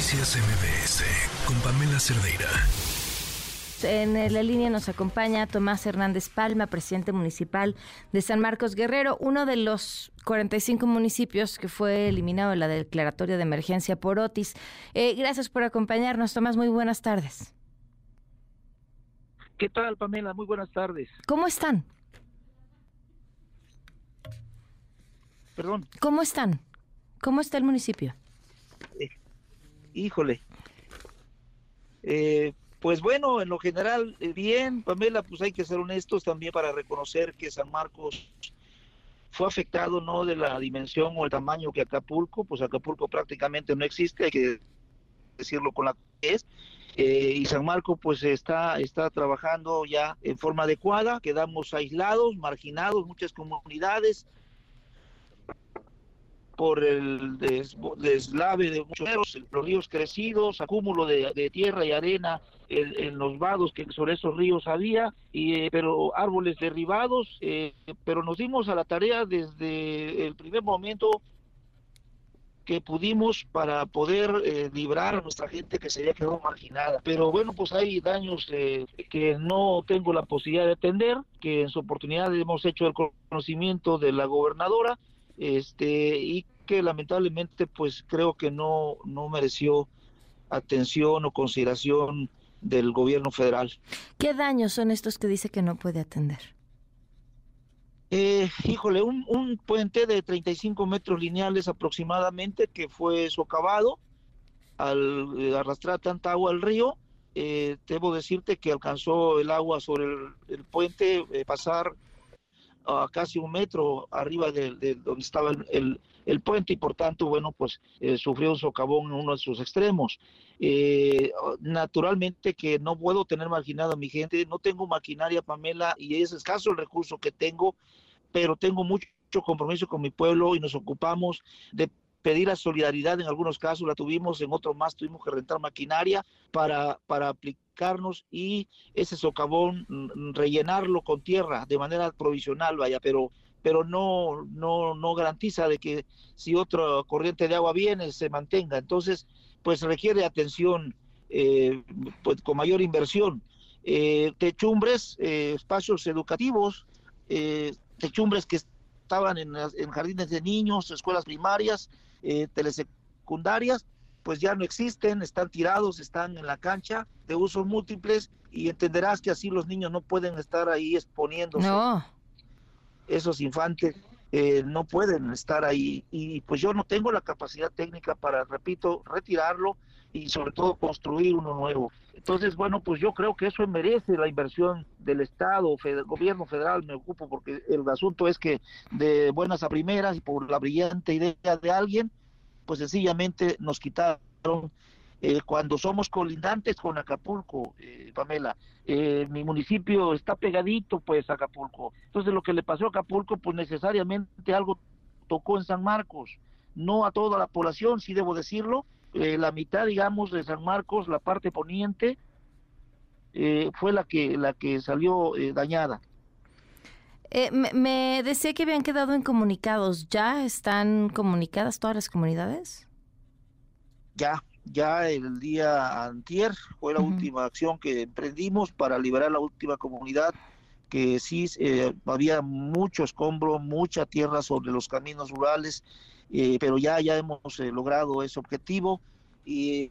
Noticias MBS con Pamela Cerdeira. En la línea nos acompaña Tomás Hernández Palma, presidente municipal de San Marcos Guerrero, uno de los 45 municipios que fue eliminado en la declaratoria de emergencia por Otis. Eh, gracias por acompañarnos, Tomás. Muy buenas tardes. ¿Qué tal, Pamela? Muy buenas tardes. ¿Cómo están? Perdón. ¿Cómo están? ¿Cómo está el municipio? Híjole. Eh, pues bueno, en lo general, eh, bien, Pamela, pues hay que ser honestos también para reconocer que San Marcos fue afectado no de la dimensión o el tamaño que Acapulco, pues Acapulco prácticamente no existe, hay que decirlo con la que es. Eh, y San Marcos pues está, está trabajando ya en forma adecuada, quedamos aislados, marginados, muchas comunidades, por el deslave de muchos los ríos crecidos, acúmulo de, tierra y arena en, los vados que sobre esos ríos había, y, eh, pero árboles derribados, eh, pero nos dimos a la tarea desde el primer momento que pudimos para poder eh, librar a nuestra gente que se había quedado marginada. Pero bueno, pues hay daños que no tengo la posibilidad de atender, que en su oportunidad hemos hecho el conocimiento de la gobernadora, este y que lamentablemente pues creo que no no mereció atención o consideración del gobierno federal. ¿Qué daños son estos que dice que no puede atender? Eh, híjole, un, un, puente de 35 metros lineales aproximadamente que fue socavado al eh, arrastrar tanta agua al río. Eh, debo decirte que alcanzó el agua sobre el, puente pasar a casi un metro arriba de, donde estaba el, el, puente y por tanto, bueno, pues eh, sufrió un socavón en uno de sus extremos. Eh, naturalmente que no puedo tener marginado a mi gente, no tengo maquinaria, Pamela, y es escaso el recurso que tengo, pero tengo mucho compromiso con mi pueblo y nos ocupamos de pedir la solidaridad, en algunos casos la tuvimos, en otros más tuvimos que rentar maquinaria para, para aplicarnos y ese socavón mm, rellenarlo con tierra de manera provisional, vaya, pero pero no, no, no garantiza de que si otra corriente de agua viene se mantenga. Entonces, pues requiere atención eh, pues, con mayor inversión. Eh, techumbres, eh, espacios educativos, techumbres que estaban en, jardines de niños, escuelas primarias, telesecundarias, pues ya no existen, están tirados, están en la cancha de usos múltiples y entenderás que así los niños no pueden estar ahí exponiéndose. No. Esos infantes eh, no pueden estar ahí y pues yo no tengo la capacidad técnica para, repito, retirarlo y sobre todo construir uno nuevo. Entonces, bueno, pues yo creo que eso merece la inversión del Estado, federal, gobierno federal, me ocupo porque el asunto es que de buenas a primeras y por la brillante idea de alguien, pues sencillamente nos quitaron eh, cuando somos colindantes con Acapulco, eh, Pamela, eh, mi municipio está pegadito pues a Acapulco. Entonces lo que le pasó a Acapulco, pues necesariamente algo tocó en San Marcos, no a toda la población, sí debo decirlo, eh, la mitad, digamos, de San Marcos, la parte poniente, eh, fue la que, la que salió eh, me, decía que habían quedado incomunicados. ¿Ya están comunicadas todas las comunidades? Ya, ya el día antier fue la última acción que emprendimos para liberar la última comunidad que sí había mucho escombro, mucha tierra sobre los caminos rurales eh, pero ya, ya hemos eh, logrado ese objetivo y,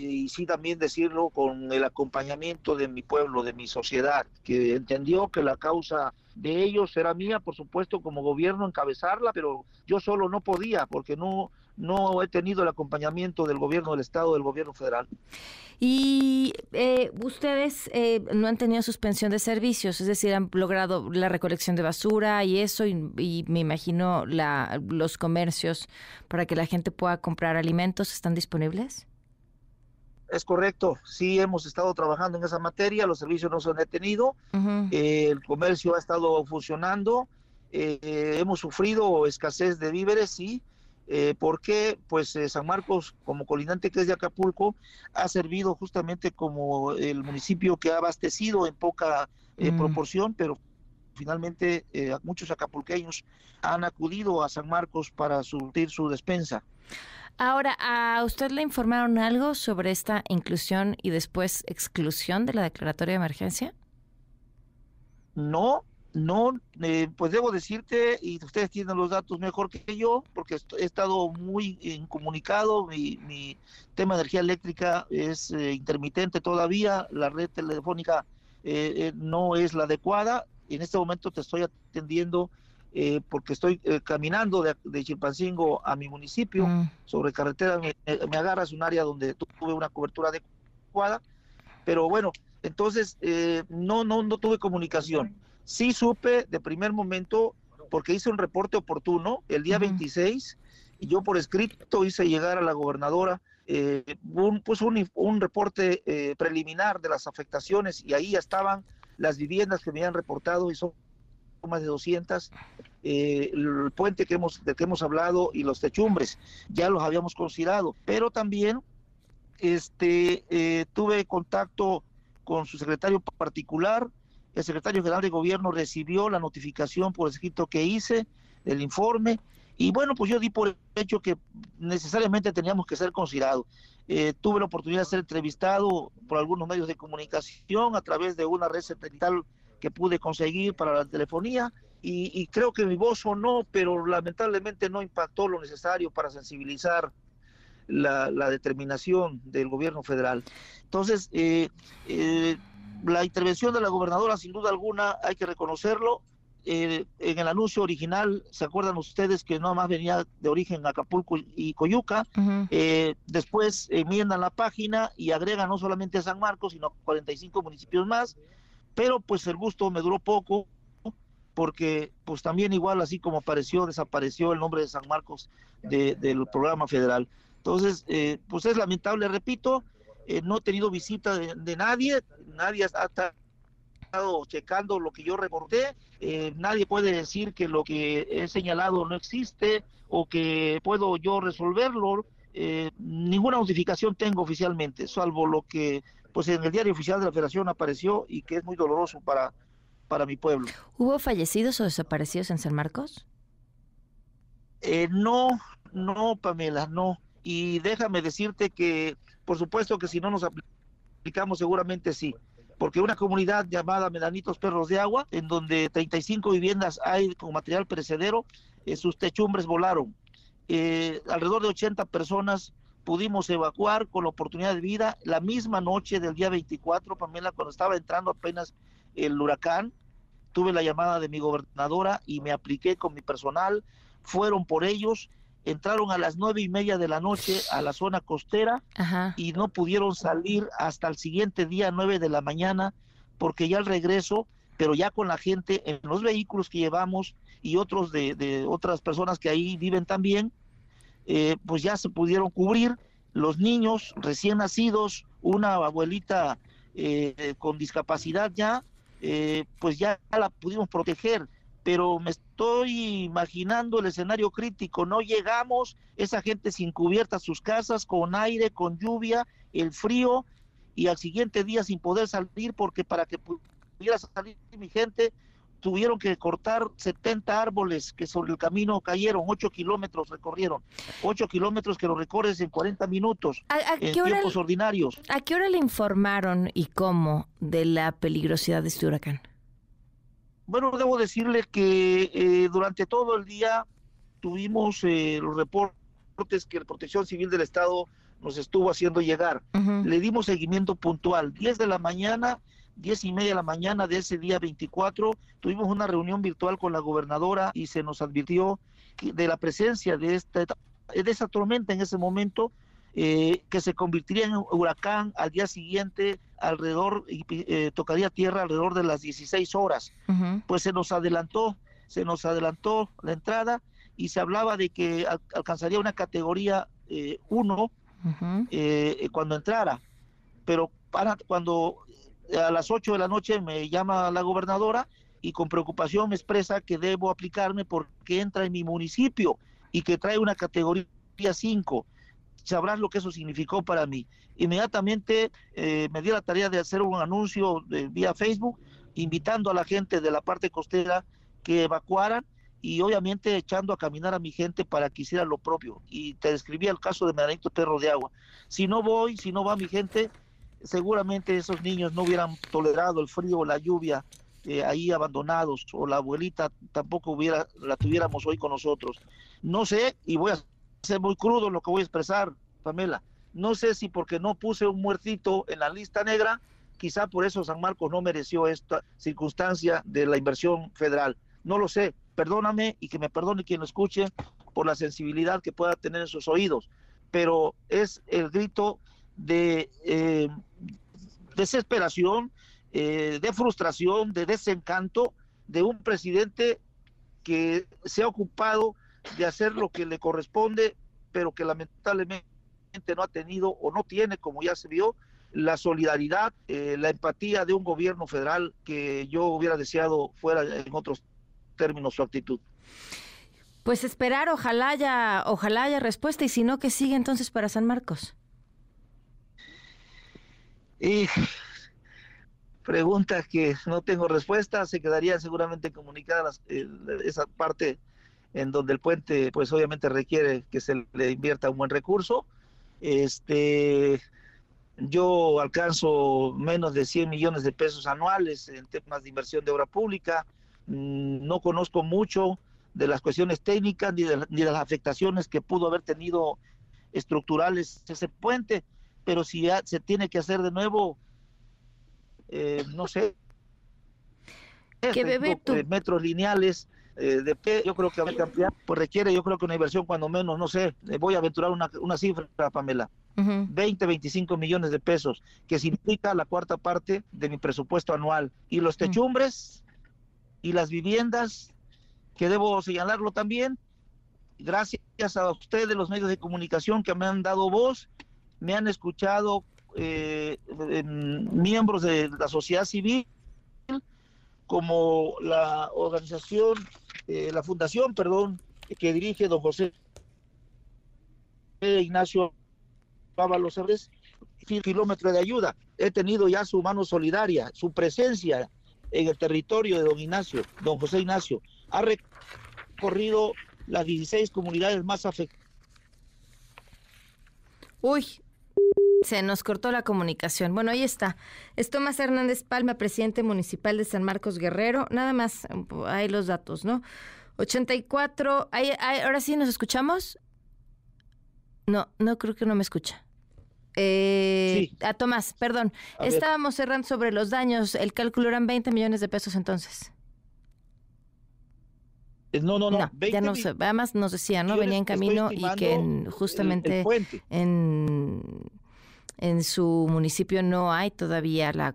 y sí también decirlo con el acompañamiento de mi pueblo, de mi sociedad, que entendió que la causa de ellos era mía, por supuesto, como gobierno encabezarla, pero yo solo no podía porque no, no he tenido el acompañamiento del gobierno del Estado, del gobierno federal. Y eh, ustedes eh, no han tenido suspensión de servicios, es decir, han logrado la recolección de basura y eso, y, me imagino la, los comercios para que la gente pueda comprar alimentos, ¿están disponibles? Es correcto, sí hemos estado trabajando en esa materia, los servicios no se han detenido, eh, el comercio ha estado funcionando, hemos sufrido escasez de víveres, sí, eh, porque pues eh, San Marcos como colindante que es de Acapulco ha servido justamente como el municipio que ha abastecido en poca eh, mm. proporción pero finalmente muchos acapulqueños han acudido a San Marcos para surtir su despensa Ahora, ¿a usted le informaron algo sobre esta inclusión y después exclusión de la declaratoria de emergencia? No, no, eh, pues debo decirte, y ustedes tienen los datos mejor que yo, porque he estado muy incomunicado, mi, mi tema de energía eléctrica es eh, intermitente todavía, la red telefónica eh, no es la adecuada, en este momento te estoy atendiendo porque estoy caminando de, de, Chilpancingo a mi municipio, mm. sobre carretera me, me agarras un área donde tuve una cobertura adecuada, pero bueno, entonces no, no, no tuve comunicación. Sí supe de primer momento, porque hice un reporte oportuno el día 26, y yo por escrito hice llegar a la gobernadora eh, un, pues un, reporte eh, preliminar de las afectaciones, y ahí estaban las viviendas que me habían reportado, y son más de 200, eh, el puente que hemos, del que hemos hablado y los techumbres, ya los habíamos considerado, pero también este, tuve contacto con su secretario particular, el secretario general de gobierno recibió la notificación por escrito que hice, el informe, y bueno, pues yo di por hecho que necesariamente teníamos que ser considerados. Eh, tuve la oportunidad de ser entrevistado por algunos medios de comunicación a través de una red satelital que pude conseguir para la telefonía y, creo que mi voz o no, pero lamentablemente no impactó lo necesario para sensibilizar la, determinación del gobierno federal. Entonces, eh, eh, la intervención de la gobernadora, sin duda alguna, hay que reconocerlo. Eh, en el anuncio original, ¿se acuerdan ustedes que no más venía de origen Acapulco y Coyuca? Eh, después enmiendan la página y agregan no solamente a San Marcos, sino 45 municipios más, pero pues el gusto me duró poco, porque pues también igual así como apareció, desapareció el nombre de San Marcos del programa federal. Entonces, eh, pues es lamentable, repito, eh, no he tenido visita de, nadie, nadie ha estado checando lo que yo reporté, eh, nadie puede decir que lo que he señalado no existe o que puedo yo resolverlo. Eh, ninguna notificación tengo oficialmente, salvo lo que pues en el diario oficial de la Federación apareció y que es muy doloroso para, para mi pueblo. ¿Hubo fallecidos o desaparecidos en San Marcos? no, no, Pamela, no. Y déjame decirte que por supuesto que si no nos aplicamos seguramente sí, porque una comunidad llamada Medanitos Perros de Agua, en donde 35 viviendas hay con material perecedero, eh, sus techumbres volaron. Eh, alrededor de 80 personas pudimos evacuar con la oportunidad de vida. La misma noche del día 24, Pamela, cuando estaba entrando apenas el huracán, tuve la llamada de mi gobernadora y me apliqué con mi personal, fueron por ellos entraron a las nueve y media de la noche a la zona costera y no pudieron salir hasta el siguiente día, nueve de la mañana, porque ya al regreso, pero ya con la gente en los vehículos que llevamos y otros de, otras personas que ahí viven también, eh, pues ya se pudieron cubrir. Los niños recién nacidos, una abuelita eh, con discapacidad ya, eh, pues ya la pudimos proteger pero me estoy imaginando el escenario crítico, no llegamos, esa gente sin cubierta sus casas, con aire, con lluvia, el frío, y al siguiente día sin poder salir, porque para que pudiera salir mi gente, tuvieron que cortar 70 árboles que sobre el camino cayeron, 8 kilómetros recorrieron, 8 kilómetros que lo recorres en 40 minutos, en tiempos ordinarios. ¿A qué hora le informaron y cómo de la peligrosidad de este huracán? Bueno, debo decirle que eh, durante todo el día tuvimos eh, los reportes que la Protección Civil del Estado nos estuvo haciendo llegar. Le dimos seguimiento puntual. 10 de la mañana, 10 y media de la mañana de ese día 24, tuvimos una reunión virtual con la gobernadora y se nos advirtió de la presencia de esta de esa tormenta en ese momento eh, que se convertiría en huracán al día siguiente alrededor, eh, tocaría tierra alrededor de las 16 horas. Pues se nos adelantó, se nos adelantó la entrada y se hablaba de que alcanzaría una categoría 1 eh, cuando entrara. Pero para, cuando a las 8 de la noche me llama la gobernadora y con preocupación me expresa que debo aplicarme porque entra en mi municipio y que trae una categoría 5 sabrás lo que eso significó para mí. Inmediatamente eh, me di la tarea de hacer un anuncio de, vía Facebook invitando a la gente de la parte costera que evacuaran y obviamente echando a caminar a mi gente para que hiciera lo propio. Y te describí el caso de Medanito Perro de Agua. Si no voy, si no va mi gente, seguramente esos niños no hubieran tolerado el frío, la lluvia, eh, ahí abandonados, o la abuelita tampoco hubiera, la tuviéramos hoy con nosotros. No sé, y voy a ser muy crudo lo que voy a expresar, Pamela. No sé si porque no puse un muertito en la lista negra, quizá por eso San Marcos no mereció esta circunstancia de la inversión federal. No lo sé, perdóname y que me perdone quien lo escuche por la sensibilidad que pueda tener en sus oídos, pero es el grito de eh, desesperación, eh, de frustración, de desencanto de un presidente que se ha ocupado de hacer lo que le corresponde, pero que lamentablemente no ha tenido o no tiene, como ya se vio, la solidaridad, eh, la empatía de un gobierno federal que yo hubiera deseado fuera en otros términos su actitud. Pues esperar, ojalá haya, ojalá haya respuesta y si no, que sigue entonces para San Marcos. Y preguntas que no tengo respuesta, se quedarían seguramente comunicadas eh, esa parte en donde el puente pues obviamente requiere que se le invierta un buen recurso. Este yo alcanzo menos de 100 millones de pesos anuales en temas de inversión de obra pública. Mm, no conozco mucho de las cuestiones técnicas ni de, las afectaciones que pudo haber tenido estructurales ese puente, pero si ya se tiene que hacer de nuevo, eh, no sé, que bebé eh, metros lineales eh, de P, yo creo que cambiar, pues requiere, yo creo que una inversión cuando menos, no sé, voy a aventurar una, una cifra, Pamela, 20, 25 millones de pesos, que significa la cuarta parte de mi presupuesto anual. Y los techumbres, y las viviendas, que debo señalarlo también, gracias a ustedes, los medios de comunicación que me han dado voz, me han escuchado eh, miembros de la sociedad civil, como la organización, eh, la fundación, perdón, que dirige don José Ignacio Pábalo Sabres, kilómetro de ayuda. He tenido ya su mano solidaria, su presencia en el territorio de don Ignacio, don José Ignacio, ha recorrido las 16 comunidades más afectadas. Uy, se nos cortó la comunicación. Bueno, ahí está. Es Tomás Hernández Palma, presidente municipal de San Marcos Guerrero. Nada más, hay los datos, ¿no? 84, ahora sí nos escuchamos. No, no creo que no me escucha. Eh, A Tomás, perdón. Estábamos cerrando sobre los daños. El cálculo eran 20 millones de pesos entonces. Eh, no, no, no. ya no sé. Además nos decía, ¿no? Venía en camino y que justamente en, en su municipio no hay todavía la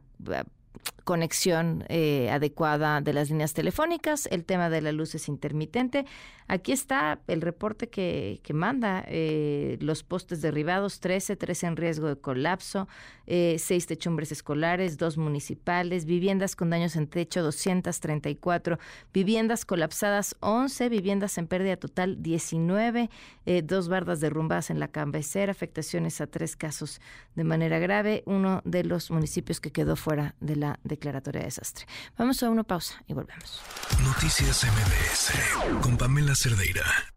conexión eh, adecuada de las líneas telefónicas, el tema de la luz es intermitente. Aquí está el reporte que, que manda eh, los postes derribados, 13, 13 en riesgo de colapso, eh, 6 techumbres escolares, 2 municipales, viviendas con daños en techo, 234, viviendas colapsadas, 11, viviendas en pérdida total, 19, eh, dos bardas derrumbadas en la cabecera, afectaciones a tres casos de manera grave, uno de los municipios que quedó fuera de la declaratoria de desastre. Vamos a una pausa y volvemos. Noticias MBS con Pamela Cerdeira.